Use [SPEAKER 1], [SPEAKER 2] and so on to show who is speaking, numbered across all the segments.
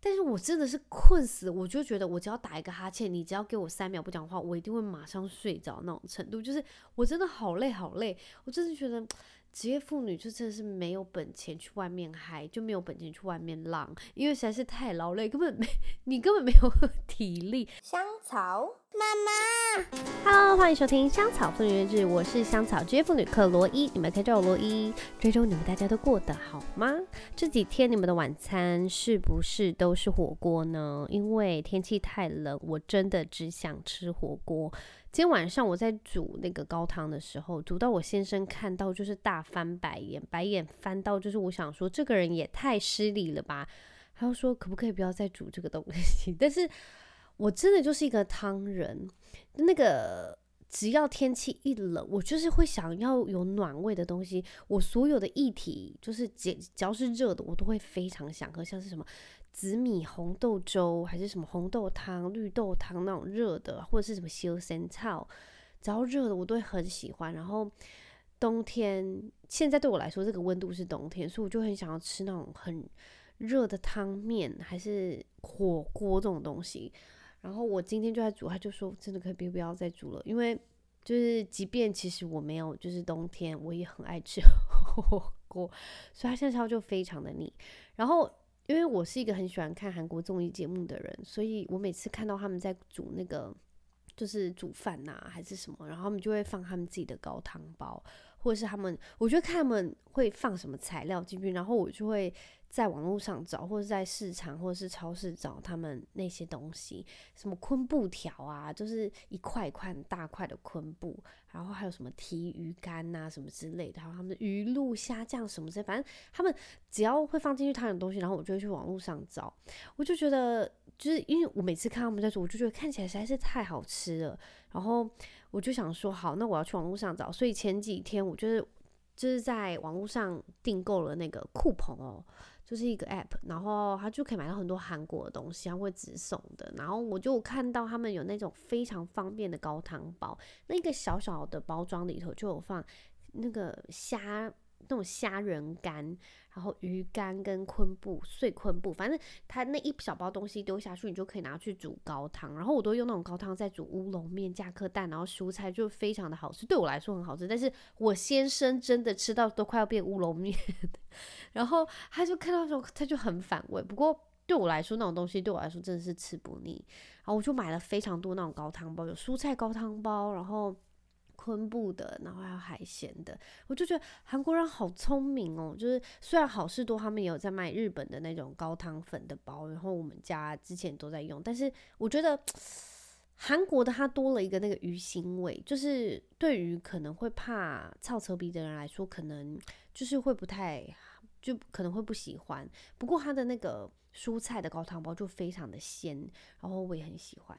[SPEAKER 1] 但是我真的是困死，我就觉得我只要打一个哈欠，你只要给我三秒不讲话，我一定会马上睡着那种程度。就是我真的好累好累，我真的觉得。职业妇女就真的是没有本钱去外面嗨，就没有本钱去外面浪，因为实在是太劳累，根本没 你根本没有 体力。
[SPEAKER 2] 香草妈妈，
[SPEAKER 1] Hello，欢迎收听香草妇女日志，我是香草职业妇女克罗伊，你们可以叫我罗伊。这周你们大家都过得好吗？这几天你们的晚餐是不是都是火锅呢？因为天气太冷，我真的只想吃火锅。今天晚上我在煮那个高汤的时候，煮到我先生看到就是大翻白眼，白眼翻到就是我想说这个人也太失礼了吧。他就说可不可以不要再煮这个东西？但是我真的就是一个汤人，那个只要天气一冷，我就是会想要有暖胃的东西。我所有的液体就是只只要是热的，我都会非常想喝，像是什么。紫米红豆粥还是什么红豆汤、绿豆汤那种热的，或者是什么修仙草，只要热的我都会很喜欢。然后冬天，现在对我来说这个温度是冬天，所以我就很想要吃那种很热的汤面还是火锅这种东西。然后我今天就在煮，他就说真的可以不要再煮了，因为就是即便其实我没有，就是冬天我也很爱吃 火锅，所以他现在烧就非常的腻。然后。因为我是一个很喜欢看韩国综艺节目的人，所以我每次看到他们在煮那个，就是煮饭呐、还是什么，然后他们就会放他们自己的高汤包，或者是他们，我觉得看他们会放什么材料进去，然后我就会。在网络上找，或者在市场或者是超市找他们那些东西，什么昆布条啊，就是一块一块大块的昆布，然后还有什么提鱼干呐、啊，什么之类的，还有他们的鱼露、虾酱什么之类，反正他们只要会放进去他的东西，然后我就会去网络上找，我就觉得就是因为我每次看他们在做，我就觉得看起来实在是太好吃了，然后我就想说好，那我要去网络上找，所以前几天我就是就是在网络上订购了那个酷鹏哦。就是一个 app，然后它就可以买到很多韩国的东西，它会直送的。然后我就看到他们有那种非常方便的高汤包，那个小小的包装里头就有放那个虾。那种虾仁干，然后鱼干跟昆布碎昆布，反正它那一小包东西丢下去，你就可以拿去煮高汤。然后我都用那种高汤在煮乌龙面，加颗蛋，然后蔬菜就非常的好吃。对我来说很好吃，但是我先生真的吃到都快要变乌龙面。然后他就看到时候他就很反胃。不过对我来说那种东西对我来说真的是吃不腻。然后我就买了非常多那种高汤包，有蔬菜高汤包，然后。昆布的，然后还有海鲜的，我就觉得韩国人好聪明哦。就是虽然好事多他们也有在卖日本的那种高汤粉的包，然后我们家之前都在用，但是我觉得 韩国的它多了一个那个鱼腥味，就是对于可能会怕臭臭鼻的人来说，可能就是会不太，就可能会不喜欢。不过它的那个蔬菜的高汤包就非常的鲜，然后我也很喜欢。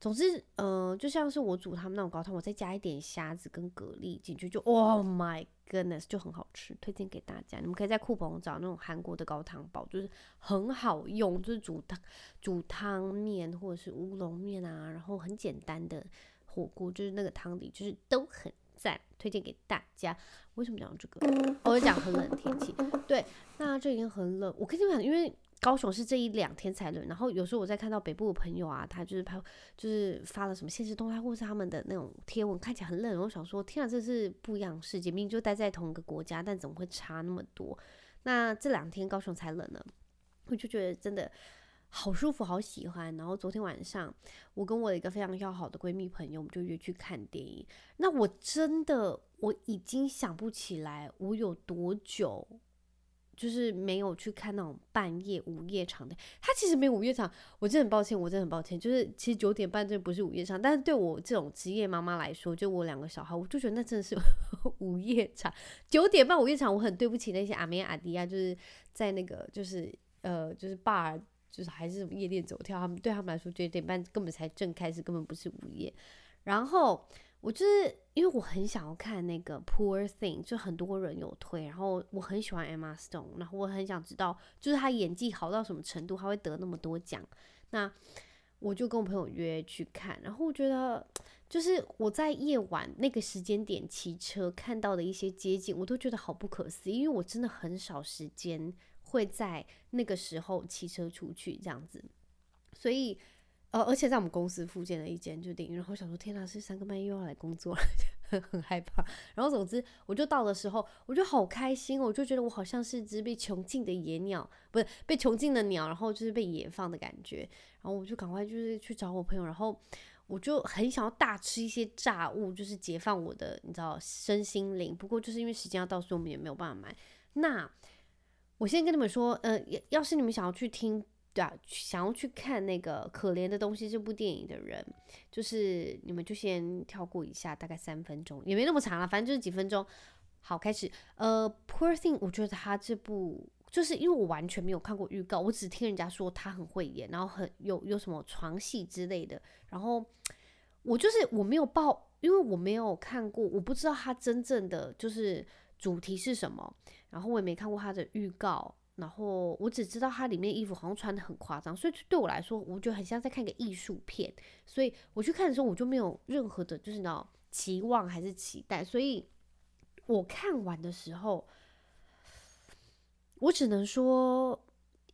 [SPEAKER 1] 总之，嗯、呃，就像是我煮他们那种高汤，我再加一点虾子跟蛤蜊进去，就 Oh my goodness，就很好吃，推荐给大家。你们可以在酷鹏找那种韩国的高汤包，就是很好用，就是煮汤煮汤面或者是乌龙面啊，然后很简单的火锅，就是那个汤底就是都很赞，推荐给大家。为什么讲这个？我讲很冷的天气，对，那这已经很冷。我跟你们讲，因为。高雄是这一两天才冷，然后有时候我在看到北部的朋友啊，他就是拍，就是发了什么现实动态，或是他们的那种贴文，看起来很冷。我想说，天啊，这是不一样的世界，明明就待在同一个国家，但怎么会差那么多？那这两天高雄才冷呢，我就觉得真的好舒服，好喜欢。然后昨天晚上，我跟我一个非常要好的闺蜜朋友，我们就约去看电影。那我真的我已经想不起来我有多久。就是没有去看那种半夜午夜场的，他其实没有午夜场，我真的很抱歉，我真的很抱歉。就是其实九点半这不是午夜场，但是对我这种职业妈妈来说，就我两个小孩，我就觉得那真的是 午夜场。九点半午夜场，我很对不起那些阿妹阿弟啊，就是在那个就是呃就是 bar 就是还是夜店走跳，他们对他们来说九点半根本才正开始，根本不是午夜。然后。我就是因为我很想要看那个 Poor Thing，就很多人有推，然后我很喜欢 Emma Stone，然后我很想知道，就是她演技好到什么程度，她会得那么多奖。那我就跟我朋友约去看，然后我觉得就是我在夜晚那个时间点骑车看到的一些街景，我都觉得好不可思议，因为我真的很少时间会在那个时候骑车出去这样子，所以。呃，而且在我们公司附近的一间就电影院，然后想说，天哪，是三更半夜又要来工作了，很很害怕。然后总之，我就到的时候，我就好开心，我就觉得我好像是只被囚禁的野鸟，不是被囚禁的鸟，然后就是被野放的感觉。然后我就赶快就是去找我朋友，然后我就很想要大吃一些炸物，就是解放我的你知道身心灵。不过就是因为时间要到，所以我们也没有办法买。那我先跟你们说，呃，要是你们想要去听。对啊，想要去看那个可怜的东西这部电影的人，就是你们就先跳过一下，大概三分钟，也没那么长了，反正就是几分钟。好，开始。呃，Poor Thing，我觉得他这部就是因为我完全没有看过预告，我只听人家说他很会演，然后很有有什么床戏之类的，然后我就是我没有报，因为我没有看过，我不知道他真正的就是主题是什么，然后我也没看过他的预告。然后我只知道它里面衣服好像穿得很夸张，所以对我来说，我觉得很像在看个艺术片。所以我去看的时候，我就没有任何的，就是那种期望还是期待。所以我看完的时候，我只能说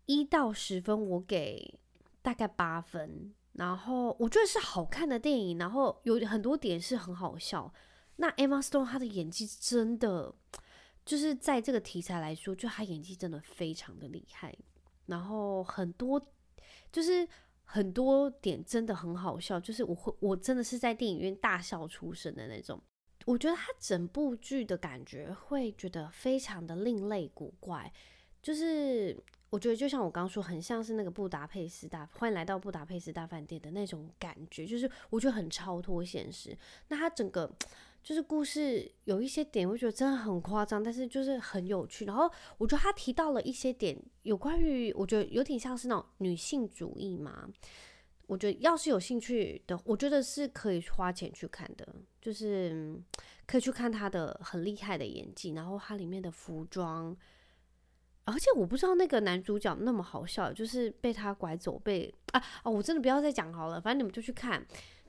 [SPEAKER 1] 一到十分，我给大概八分。然后我觉得是好看的电影，然后有很多点是很好笑。那 Emma Stone 她的演技真的。就是在这个题材来说，就他演技真的非常的厉害，然后很多就是很多点真的很好笑，就是我会我真的是在电影院大笑出声的那种。我觉得他整部剧的感觉会觉得非常的另类古怪，就是我觉得就像我刚刚说，很像是那个布达佩斯大欢迎来到布达佩斯大饭店的那种感觉，就是我觉得很超脱现实。那他整个。就是故事有一些点，我觉得真的很夸张，但是就是很有趣。然后我觉得他提到了一些点，有关于我觉得有点像是那种女性主义嘛。我觉得要是有兴趣的，我觉得是可以花钱去看的，就是可以去看他的很厉害的演技，然后他里面的服装，而且我不知道那个男主角那么好笑，就是被他拐走被啊哦，我真的不要再讲好了，反正你们就去看。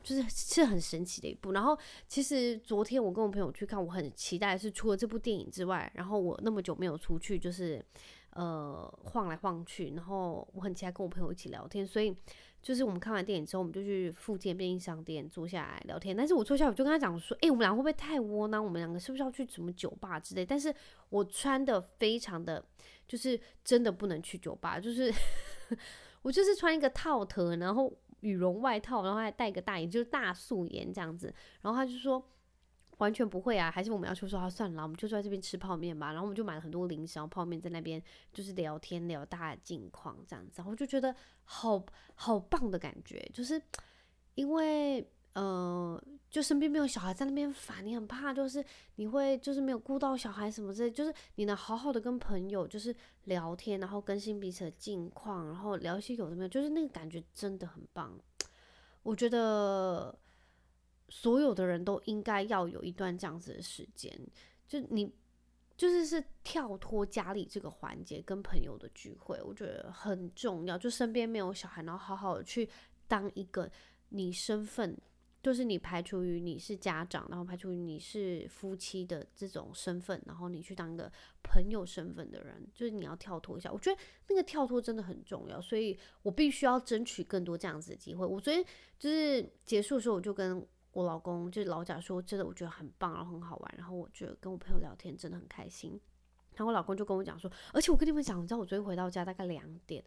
[SPEAKER 1] 就是是很神奇的一部，然后其实昨天我跟我朋友去看，我很期待是除了这部电影之外，然后我那么久没有出去，就是呃晃来晃去，然后我很期待跟我朋友一起聊天，所以就是我们看完电影之后，我们就去附近便利商店坐下来聊天。但是我坐下我就跟他讲说，诶、我们两个会不会太窝囊？我们两个是不是要去什么酒吧之类？但是我穿的非常的，就是真的不能去酒吧，就是 我就是穿一个套头，然后。羽绒外套，然后还戴个大眼，就是大素颜这样子。然后他就说完全不会啊，还是我们要去说啊，算了，我们就在这边吃泡面吧。然后我们就买了很多零食，然后泡面在那边就是聊天聊大家近况这样子。然后我就觉得好好棒的感觉，就是因为。呃，就身边没有小孩在那边烦，你很怕，就是你会就是没有顾到小孩什么之类，就是你能好好的跟朋友就是聊天，然后更新彼此的近况，然后聊一些有的没有，就是那个感觉真的很棒。我觉得所有的人都应该要有一段这样子的时间，就你就是是跳脱家里这个环节跟朋友的聚会，我觉得很重要。就身边没有小孩，然后好好的去当一个你身份。就是你排除于你是家长，然后排除于你是夫妻的这种身份，然后你去当一个朋友身份的人，就是你要跳脱一下。我觉得那个跳脱真的很重要，所以我必须要争取更多这样子的机会。我昨天就是结束的时候，我就跟我老公就是老贾说，真的我觉得很棒，然后很好玩，然后我觉得跟我朋友聊天真的很开心。然后我老公就跟我讲说，而且我跟你们讲，你知道我昨天回到家大概两点。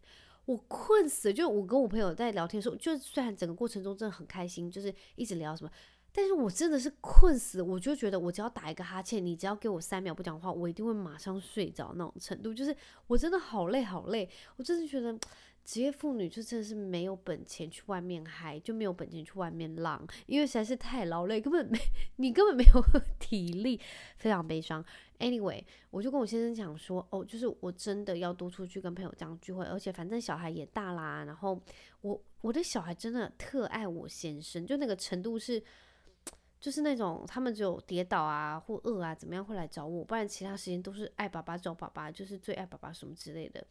[SPEAKER 1] 我困死了，就我跟我朋友在聊天的时候，就虽然整个过程中真的很开心，就是一直聊什么，但是我真的是困死，我就觉得我只要打一个哈欠，你只要给我三秒不讲话，我一定会马上睡着那种程度，就是我真的好累好累，我真的觉得。职业妇女就真的是没有本钱去外面嗨，就没有本钱去外面浪，因为实在是太劳累，根本没 你根本没有 体力，非常悲伤。Anyway，我就跟我先生讲说，哦，就是我真的要多出去跟朋友这样聚会，而且反正小孩也大啦，然后我我的小孩真的特爱我先生，就那个程度是，就是那种他们只有跌倒啊或饿啊怎么样会来找我，不然其他时间都是爱爸爸找爸爸，就是最爱爸爸什么之类的。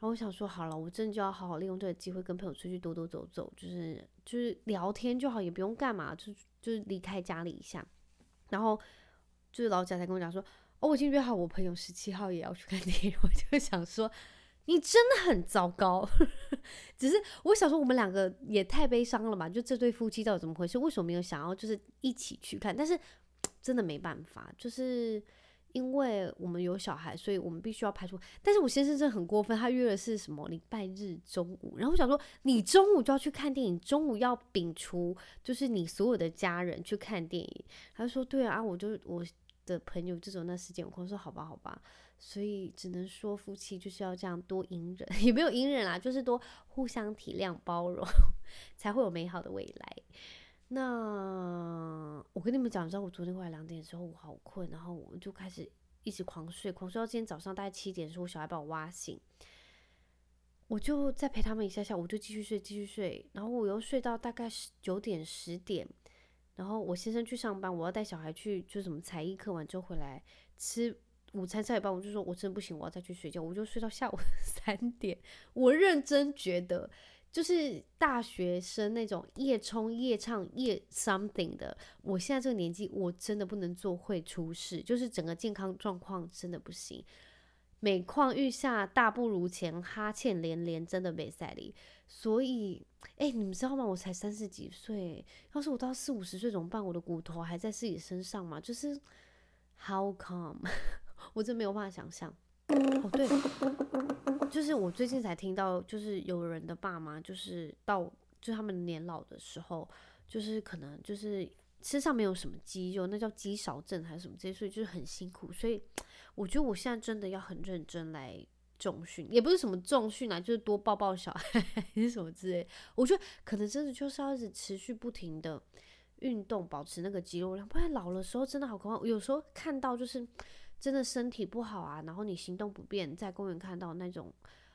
[SPEAKER 1] 然后我想说，好了，我真的就要好好利用这个机会，跟朋友出去多多走走，就是就是聊天就好，也不用干嘛，就就是离开家里一下。然后就是老贾才跟我讲说，哦，我已经约好我朋友十七号也要去看电影。我就想说，你真的很糟糕。只是我想说，我们两个也太悲伤了吧？就这对夫妻到底怎么回事？为什么没有想要就是一起去看？但是 真的没办法，就是。因为我们有小孩，所以我们必须要排除。但是我先生真的很过分，他约的是什么礼拜日中午，然后我想说，你中午就要去看电影，中午要摒除就是你所有的家人去看电影。他就说，对啊，我就我的朋友这种那时间空，我说好吧，好吧，所以只能说夫妻就是要这样多隐忍，也没有隐忍啦，就是多互相体谅 包容，才会有美好的未来。那我跟你们讲，你知道我昨天过来两点的时候，我好困，然后我就开始一直狂睡，狂睡到今天早上大概七点的时候，我小孩把我挖醒，我就再陪他们一下下，我就继续睡，继续睡，然后我又睡到大概九点十点，然后我先生去上班，我要带小孩去，就什么才艺课完之后回来吃午餐，吃一半我就说我真的不行，我要再去睡觉，我就睡到下午 三点，我认真觉得。就是大学生那种夜冲夜唱夜 something 的，我现在这个年纪，我真的不能做会出事，就是整个健康状况真的不行。每况愈下，大不如前，哈欠连连，真的没赛力。所以，哎、你们知道吗？我才三十几岁，要是我到四五十岁怎么办？我的骨头还在自己身上吗？就是 how come？我真没有办法想象。哦，对。就是我最近才听到，就是有人的爸妈，就是到就他们年老的时候，就是可能就是身上没有什么肌肉，那叫肌少症还是什么这些，所以就是很辛苦。所以我觉得我现在真的要很认真来重训，也不是什么重训啊，就是多抱抱小孩什么之类。我觉得可能真的就是要一直持续不停的运动，保持那个肌肉量，不然老的时候真的好可怕。我有时候看到就是。真的身体不好啊，然后你行动不便，在公园看到那种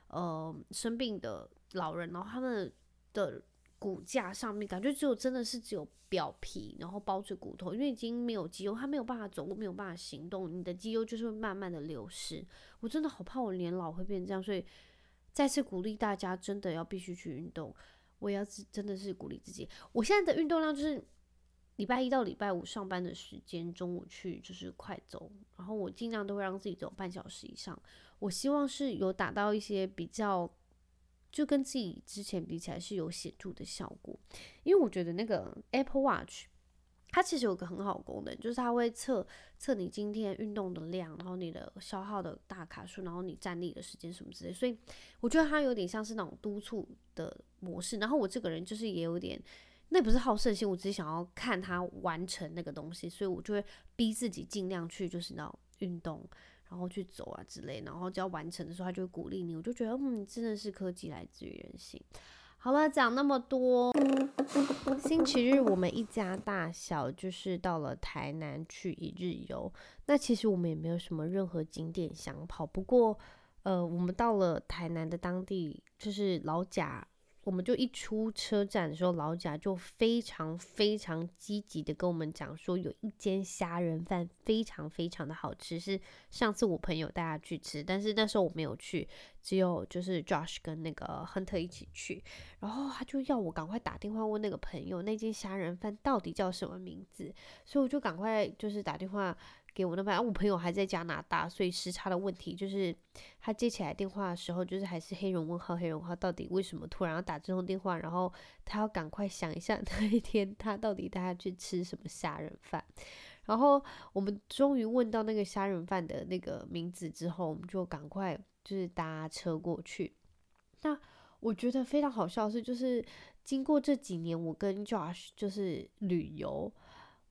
[SPEAKER 1] 呃生病的老人，然后他们的骨架上面感觉只有真的是只有表皮，然后包着骨头，因为已经没有肌肉，他没有办法走路，没有办法行动，你的肌肉就是会慢慢的流失。我真的好怕我年老会变这样，所以再次鼓励大家，真的要必须去运动。我也要真的是鼓励自己，我现在的运动量就是。礼拜一到礼拜五上班的时间，中午去就是快走，然后我尽量都会让自己走半小时以上。我希望是有达到一些比较，就跟自己之前比起来是有显著的效果。因为我觉得那个 Apple Watch，它其实有个很好功能，就是它会测测你今天运动的量，然后你的消耗的大卡数，然后你站立的时间什么之类。所以我觉得它有点像是那种督促的模式。然后我这个人就是也有点。那不是好胜心，我只是想要看他完成那个东西，所以我就会逼自己尽量去，就是那种运动，然后去走啊之类，然后只要完成的时候，他就会鼓励你。我就觉得，嗯，真的是科技来自于人性。好了，讲那么多，星期日我们一家大小就是到了台南去一日游。那其实我们也没有什么任何景点想跑，不过，呃，我们到了台南的当地，就是老贾。我们就一出车站的时候，老贾就非常非常积极的跟我们讲说，有一间虾仁饭非常非常的好吃，是上次我朋友带他去吃，但是那时候我没有去，只有就是 Josh 跟那个亨特一起去，然后他就要我赶快打电话问那个朋友，那间虾仁饭到底叫什么名字，所以我就赶快就是打电话。给我那边，我朋友还在加拿大，所以时差的问题就是他接起来电话的时候，就是还是黑人问号，黑人问号，到底为什么突然要打这通电话？然后他要赶快想一下那一天他到底带他去吃什么虾仁饭。然后我们终于问到那个虾仁饭的那个名字之后，我们就赶快就是搭车过去。那我觉得非常好笑的是，就是经过这几年，我跟 Josh 就是旅游。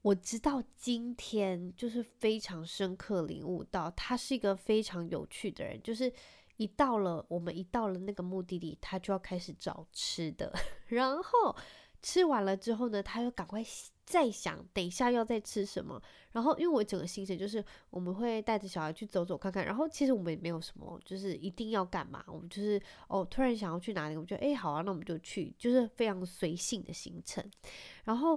[SPEAKER 1] 我直到今天就是非常深刻领悟到，他是一个非常有趣的人。就是一到了我们一到了那个目的地，他就要开始找吃的，然后吃完了之后呢，他又赶快再想等一下要再吃什么。然后因为我整个行程就是我们会带着小孩去走走看看，然后其实我们也没有什么就是一定要干嘛，我们就是哦突然想要去哪里，我们就诶好啊，那我们就去，就是非常随性的行程，然后。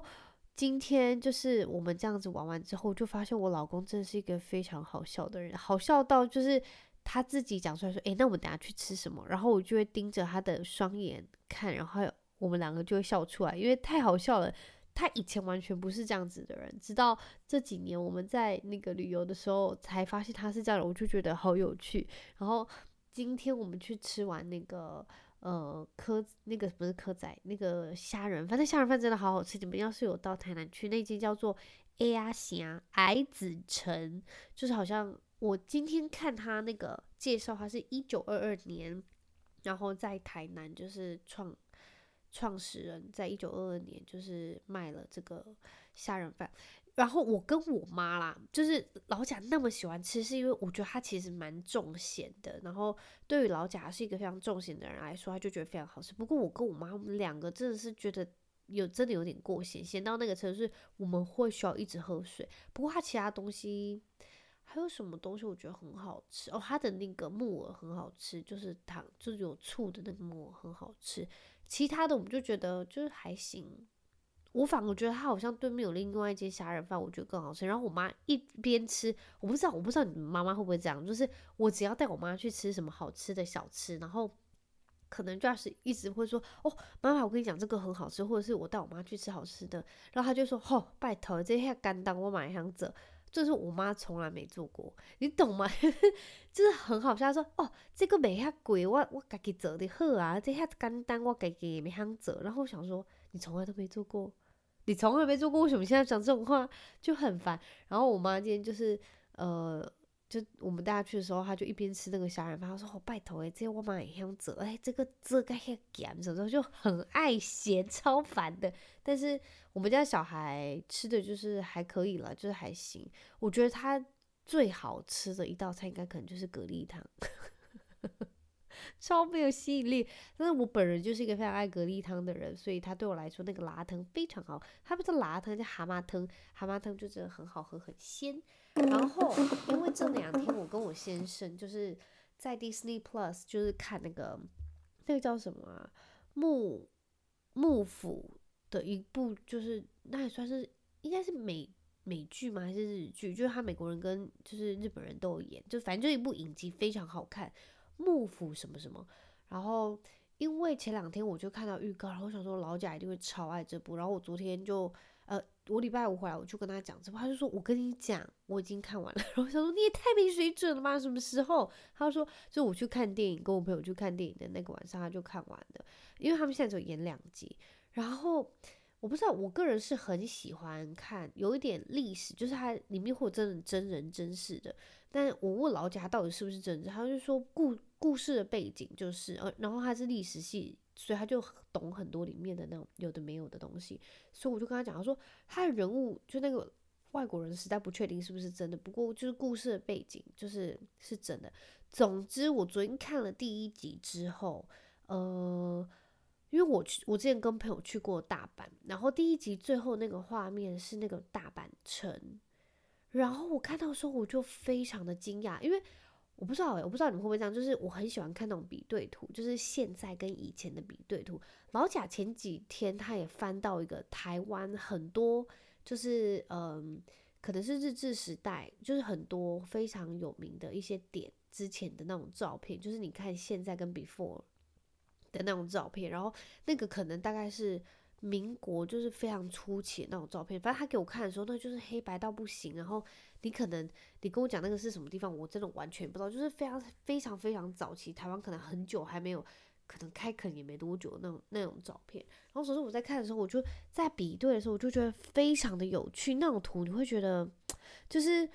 [SPEAKER 1] 今天就是我们这样子玩完之后，就发现我老公真的是一个非常好笑的人，好笑到就是他自己讲出来说：“诶，那我们等下去吃什么？”然后我就会盯着他的双眼看，然后我们两个就会笑出来，因为太好笑了。他以前完全不是这样子的人，直到这几年我们在那个旅游的时候才发现他是这样的，我就觉得好有趣。然后。今天我们去吃完那个呃蚵，那个不是蚵仔，那个虾仁，反正虾仁饭真的好好吃。你们要是有到台南去，那间叫做 A 呀虾矮子城，就是好像我今天看他那个介绍，他是一九二二年，然后在台南就是创创始人，在一九二二年就是卖了这个虾仁饭。然后我跟我妈啦，就是老贾那么喜欢吃，是因为我觉得他其实蛮重咸的。然后对于老贾是一个非常重咸的人来说，他就觉得非常好吃。不过我跟我妈我们两个真的是觉得有真的有点过咸，咸到那个程度，我们会需要一直喝水。不过他其他东西还有什么东西我觉得很好吃哦，他的那个木耳很好吃，就是糖就是有醋的那个木耳很好吃。其他的我们就觉得就是还行。我反而觉得他好像对面有另外一间虾仁饭，我觉得更好吃。然后我妈一边吃，我不知道，我不知道你妈妈会不会这样，就是我只要带我妈去吃什么好吃的小吃，然后可能就是一直会说，哦，妈妈，我跟你讲这个很好吃，或者是我带我妈去吃好吃的，然后她就说，哦，拜托，这下干当我买想做，就是我妈从来没做过，你懂吗？就是很好笑，她说，哦，这个没遐贵，我我自己做的好啊，这下干当我自己也没想做，然后我想说，你从来都没做过。你从来没做过，为什么现在讲这种话就很烦？然后我妈今天就是，呃，就我们大家去的时候，她就一边吃那个虾仁饭，她说：“好拜托诶，这我妈也想做，哎，这个这个很咸，什么就很爱咸，超烦的。”但是我们家小孩吃的就是还可以了，就是还行。我觉得他最好吃的一道菜，应该可能就是蛤蜊汤。超没有吸引力，但是我本人就是一个非常爱蛤蜊汤的人，所以他对我来说那个辣汤非常好。他不是辣汤，叫蛤蟆汤，蛤蟆汤就真的很好喝，很鲜。然后因为这两天我跟我先生就是在 Disney Plus 就是看那个那个叫什么啊，幕幕府的一部，就是那也算是应该是美美剧吗？还是日剧？就是他美国人跟就是日本人都有演，就反正就一部影集，非常好看。幕府什么什么，然后因为前两天我就看到预告，然后我想说老贾一定会超爱这部，然后我昨天就呃，我礼拜五回来我就跟他讲这部，他就说我跟你讲我已经看完了，然 后我想说你也太没水准了吧，什么时候？他说就我去看电影，跟我朋友去看电影的那个晚上他就看完的，因为他们现在只有演两集，然后。我不知道，我个人是很喜欢看有一点历史，就是它里面会有真的真人真事的。但我问老贾到底是不是真人，他就说故故事的背景就是，呃，然后他是历史系，所以他就懂很多里面的那种有的没有的东西。所以我就跟他讲，他说他的人物就那个外国人实在不确定是不是真的，不过就是故事的背景就是是真的。总之，我昨天看了第一集之后，呃。因为我去，我之前跟朋友去过大阪，然后第一集最后那个画面是那个大阪城，然后我看到的时候我就非常的惊讶，因为我不知道，我不知道你们会不会这样，就是我很喜欢看那种比对图，就是现在跟以前的比对图。老贾前几天他也翻到一个台湾很多，就是嗯，可能是日治时代，就是很多非常有名的一些点之前的那种照片，就是你看现在跟 before。的那种照片，然后那个可能大概是民国，就是非常初期那种照片。反正他给我看的时候，那就是黑白到不行。然后你可能你跟我讲那个是什么地方，我真的完全不知道。就是非常非常非常早期，台湾可能很久还没有，可能开垦也没多久那种那种照片。然后所以说我在看的时候，我就在比对的时候，我就觉得非常的有趣。那种图你会觉得，就是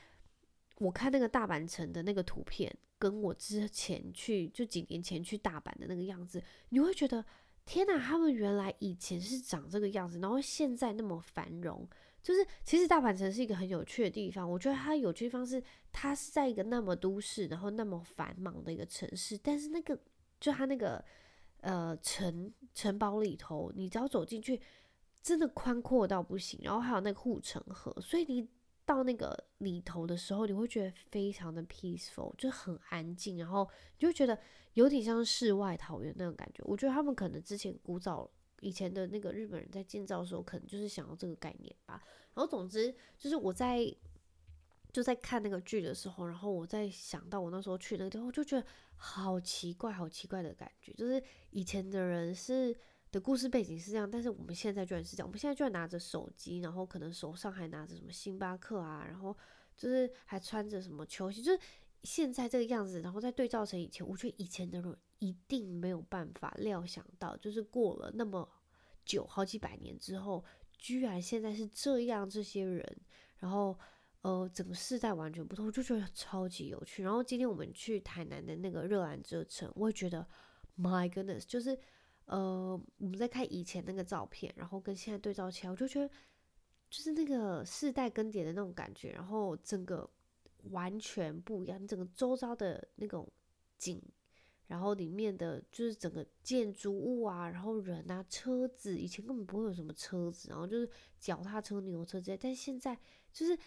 [SPEAKER 1] 我看那个大阪城的那个图片。跟我之前去就几年前去大阪的那个样子，你会觉得天哪，他们原来以前是长这个样子，然后现在那么繁荣。就是其实大阪城是一个很有趣的地方，我觉得它有趣的地方是它是在一个那么都市，然后那么繁忙的一个城市，但是那个就它那个呃城城堡里头，你只要走进去，真的宽阔到不行，然后还有那个护城河，所以你。到那个里头的时候，你会觉得非常的 peaceful，就很安静，然后你就觉得有点像世外桃源那种感觉。我觉得他们可能之前古早以前的那个日本人在建造的时候，可能就是想要这个概念吧。然后总之就是我在就在看那个剧的时候，然后我在想到我那时候去那个地方，我就觉得好奇怪，好奇怪的感觉，就是以前的人是。的故事背景是这样，但是我们现在居然是这样。我们现在居然拿着手机，然后可能手上还拿着什么星巴克啊，然后就是还穿着什么球鞋，就是现在这个样子，然后再对照成以前，我觉得以前的人一定没有办法料想到，就是过了那么久，好几百年之后，居然现在是这样，这些人，然后呃，整个世代完全不同，就觉得超级有趣。然后今天我们去台南的那个热兰遮城，我也觉得，My goodness，就是呃，我们在看以前那个照片，然后跟现在对照起来，我就觉得就是那个世代更迭的那种感觉，然后整个。完全不一样，你整个周遭的那种景，然后里面的就是整个建筑物啊，然后人啊，车子，以前根本不会有什么车子，然后就是脚踏车、牛车之类，但现在就是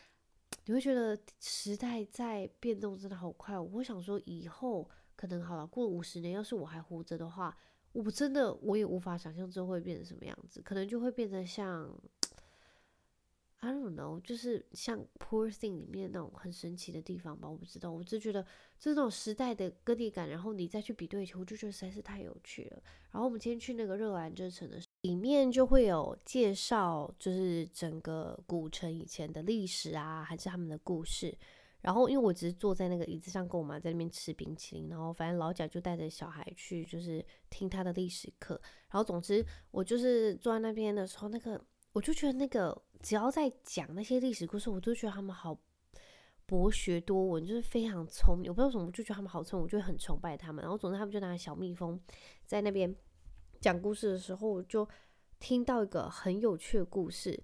[SPEAKER 1] 你会觉得时代在变动，真的好快。我会想说，以后可能好了，过了五十年，要是我还活着的话，我真的我也无法想象之后会变成什么样子，可能就会变得像。I don't know，就是像《Poor Thing》里面那种很神奇的地方吧，我不知道，我就觉得这种时代的割裂感，然后你再去比对，我就觉得实在是太有趣了。然后我们今天去那个热兰遮城的，里面就会有介绍，就是整个古城以前的历史啊，还是他们的故事。然后因为我只是坐在那个椅子上，跟我妈在那边吃冰淇淋，然后反正老贾就带着小孩去，就是听他的历史课。然后总之我就是坐在那边的时候，那个我就觉得那个。只要在讲那些历史故事，我都觉得他们好博学多闻，就是非常聪明。我不知道为什么，我就觉得他们好聪明，我就很崇拜他们。然后总之，他们就拿小蜜蜂在那边讲故事的时候，我就听到一个很有趣的故事。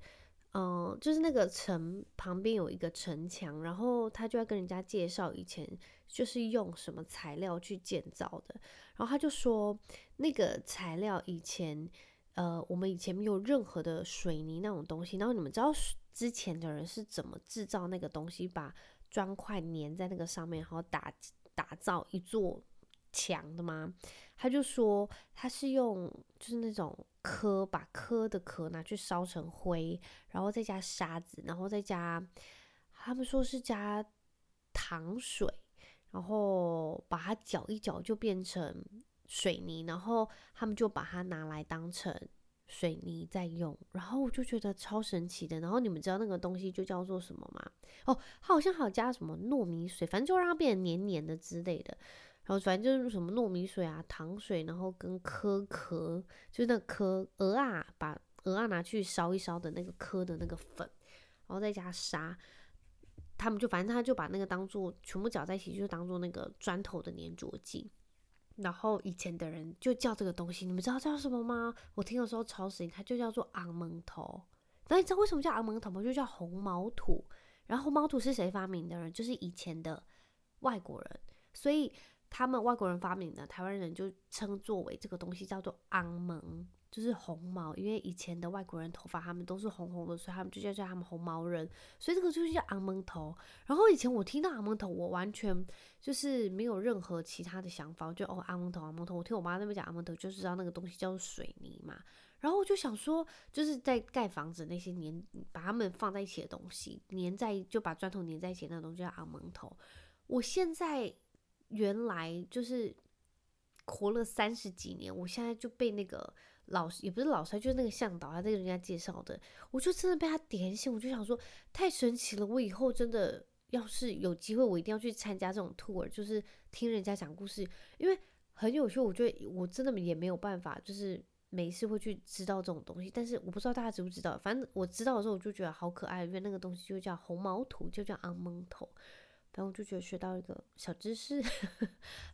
[SPEAKER 1] 嗯、就是那个城旁边有一个城墙，然后他就要跟人家介绍以前就是用什么材料去建造的。然后他就说，那个材料以前。呃，我们以前没有任何的水泥那种东西，然后你们知道之前的人是怎么制造那个东西，把砖块粘在那个上面，然后打打造一座墙的吗？他就说他是用就是那种壳，把壳的壳拿去烧成灰，然后再加沙子，然后再加他们说是加糖水，然后把它搅一搅就变成。水泥，然后他们就把它拿来当成水泥在用，然后我就觉得超神奇的。然后你们知道那个东西就叫做什么吗？哦，它好像还有加什么糯米水，反正就让它变得黏黏的之类的。然后反正就是什么糯米水啊、糖水，然后跟壳壳，就是那壳鹅啊，把鹅啊拿去烧一烧的那个壳的那个粉，然后再加沙，他们就反正他就把那个当做全部搅在一起，就当做那个砖头的粘着剂。然后以前的人就叫这个东西，你们知道叫什么吗？我听的时候超神，它就叫做昂蒙头。那你知道为什么叫昂蒙头吗？就叫红毛土。然后红毛土是谁发明的人？就是以前的外国人，所以他们外国人发明的，台湾人就称作为这个东西叫做昂蒙。就是红毛，因为以前的外国人头发他们都是红红的，所以他们就叫叫他们红毛人，所以这个就是叫昂蒙头。然后以前我听到昂蒙头，我完全就是没有任何其他的想法，就哦昂蒙头昂蒙头，我听我妈那边讲昂蒙头，就知道那个东西叫做水泥嘛。然后我就想说，就是在盖房子那些粘，把它们放在一起的东西粘在，就把砖头粘在一起的那东西叫昂蒙头。我现在原来就是活了三十几年，我现在就被那个。老师也不是老师，就是那个向导，他在跟人家介绍的，我就真的被他点醒，我就想说太神奇了，我以后真的要是有机会，我一定要去参加这种 tour，就是听人家讲故事，因为很有趣。我觉得我真的也没有办法，就是没事会去知道这种东西，但是我不知道大家知不知道，反正我知道的时候，我就觉得好可爱，因为那个东西就叫红毛土，就叫红毛土。然后我就觉得学到一个小知识，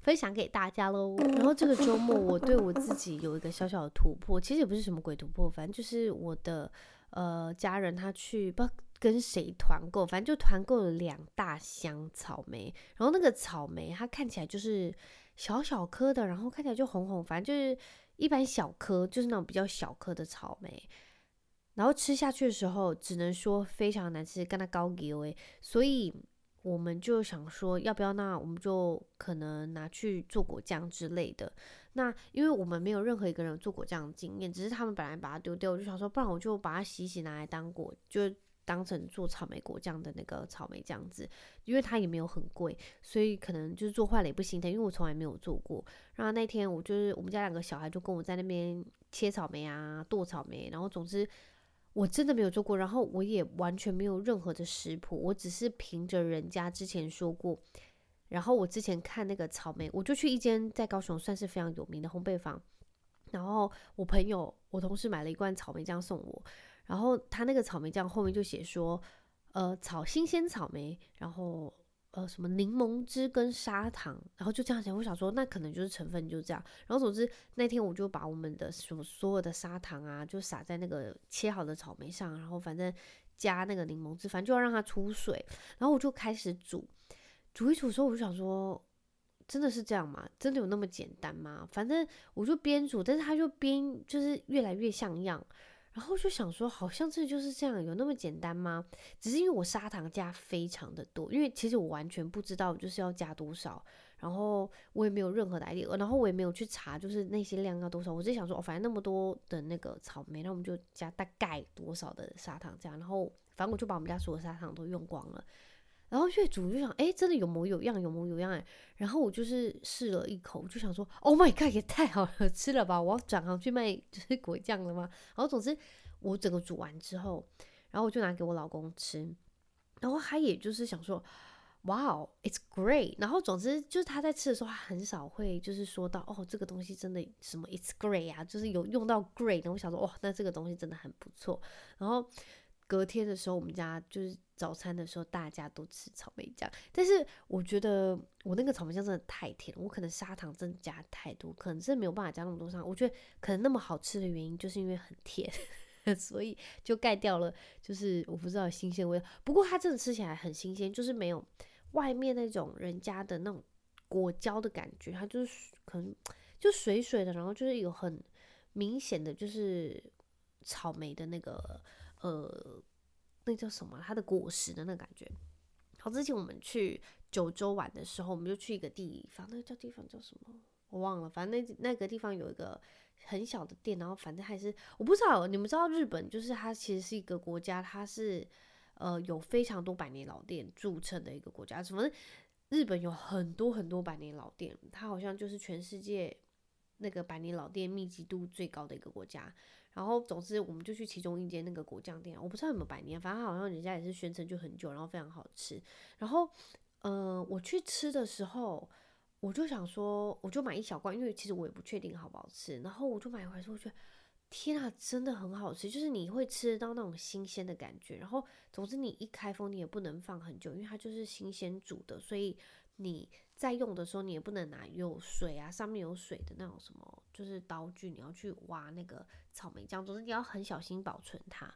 [SPEAKER 1] 分享给大家喽。然后这个周末我对我自己有一个小小的突破，其实也不是什么鬼突破，反正就是我的呃家人他去不知道跟谁团购，反正就团购了两大箱草莓。然后那个草莓它看起来就是小小颗的，然后看起来就红红，反正就是一般小颗，就是那种比较小颗的草莓。然后吃下去的时候，只能说非常难吃，跟它高级哎，所以。我们就想说，要不要那我们就可能拿去做果酱之类的。那因为我们没有任何一个人做果酱的经验，只是他们本来把它丢掉，我就想说，不然我就把它洗洗拿来当果，就当成做草莓果酱的那个草莓酱子。因为它也没有很贵，所以可能就是做坏了也不心疼，因为我从来没有做过。然后那天我就是我们家两个小孩就跟我在那边切草莓啊、剁草莓，然后总之。我真的没有做过，然后我也完全没有任何的食谱，我只是凭着人家之前说过，然后我之前看那个草莓，我就去一间在高雄算是非常有名的烘焙坊，然后我朋友我同事买了一罐草莓酱送我，然后他那个草莓酱后面就写说，呃，草新鲜草莓，然后。呃，什么柠檬汁跟砂糖，然后就这样想，我想说那可能就是成分就这样。然后总之那天我就把我们的所所有的砂糖啊，就撒在那个切好的草莓上，然后反正加那个柠檬汁，反正就要让它出水。然后我就开始煮，煮一煮的时候我就想说，真的是这样吗？真的有那么简单吗？反正我就边煮，但是它就边就是越来越像样。然后就想说，好像这就是这样，有那么简单吗？只是因为我砂糖加非常的多，因为其实我完全不知道就是要加多少，然后我也没有任何的 idea，然后我也没有去查，就是那些量要多少。我只想说，哦，反正那么多的那个草莓，那我们就加大概多少的砂糖这样。然后反正我就把我们家所有砂糖都用光了。然后越煮就想，哎，真的有模有样，有模有样哎。然后我就是试了一口，就想说，Oh my god，也太好了，吃了吧？我要转行去卖 就是果酱了吗？然后总之我整个煮完之后，然后我就拿给我老公吃，然后他也就是想说，Wow，it's great。然后总之就是他在吃的时候，他很少会就是说到，哦，这个东西真的什么 it's great 啊，就是有用到 great。然后我想说，哇，那这个东西真的很不错。然后。隔天的时候，我们家就是早餐的时候，大家都吃草莓酱。但是我觉得我那个草莓酱真的太甜了，我可能砂糖真的加太多，可能真的没有办法加那么多上。我觉得可能那么好吃的原因，就是因为很甜，所以就盖掉了。就是我不知道新鲜味，不过它真的吃起来很新鲜，就是没有外面那种人家的那种果胶的感觉，它就是可能就水水的，然后就是有很明显的就是草莓的那个。呃，那叫什么？它的果实的那感觉。好，之前我们去九州玩的时候，我们就去一个地方，那个叫地方叫什么？我忘了。反正那那个地方有一个很小的店，然后反正还是我不知道。你们知道日本就是它其实是一个国家，它是呃有非常多百年老店著称的一个国家。什么？日本有很多很多百年老店，它好像就是全世界那个百年老店密集度最高的一个国家。然后，总之，我们就去其中一间那个果酱店，我不知道有没有百年，反正好像人家也是宣称就很久，然后非常好吃。然后，嗯、呃，我去吃的时候，我就想说，我就买一小罐，因为其实我也不确定好不好吃。然后我就买回来之后，我觉得天啊，真的很好吃，就是你会吃到那种新鲜的感觉。然后，总之你一开封，你也不能放很久，因为它就是新鲜煮的，所以你。在用的时候，你也不能拿有水啊，上面有水的那种什么，就是刀具，你要去挖那个草莓酱，总之你要很小心保存它。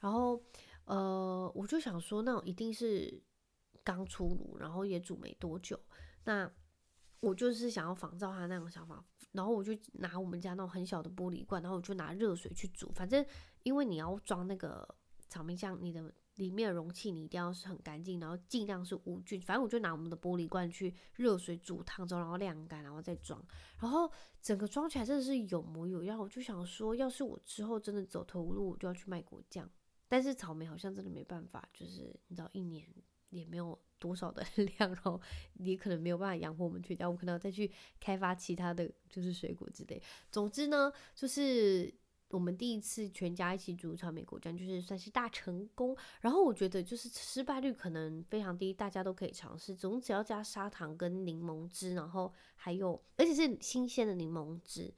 [SPEAKER 1] 然后，呃，我就想说，那种一定是刚出炉，然后也煮没多久。那我就是想要仿照他那种想法，然后我就拿我们家那种很小的玻璃罐，然后我就拿热水去煮。反正因为你要装那个草莓酱，你的。里面的容器你一定要是很干净，然后尽量是无菌。反正我就拿我们的玻璃罐去热水煮烫之后，然后晾干，然后再装。然后整个装起来真的是有模有样。我就想说，要是我之后真的走投无路，我就要去卖果酱。但是草莓好像真的没办法，就是你知道，一年也没有多少的 量，然后也可能没有办法养活我们全家。我可能要再去开发其他的就是水果之类。总之呢，就是。我们第一次全家一起煮草莓果酱，就是算是大成功。然后我觉得就是失败率可能非常低，大家都可以尝试。总只要加砂糖跟柠檬汁，然后还有而且是新鲜的柠檬汁，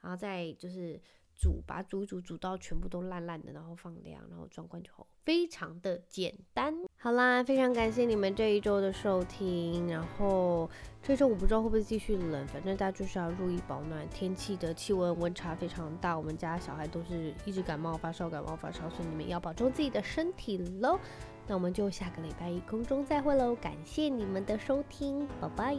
[SPEAKER 1] 然后再就是煮，把它煮煮，煮到全部都烂烂的，然后放凉，然后装罐就好，非常的简单。好啦，非常感谢你们这一周的收听。然后这周我不知道会不会继续冷，反正大家就是要注意保暖。天气的气温温差非常大，我们家小孩都是一直感冒发烧，感冒发烧，所以你们要保重自己的身体喽。那我们就下个礼拜一空中再会喽，感谢你们的收听，拜拜。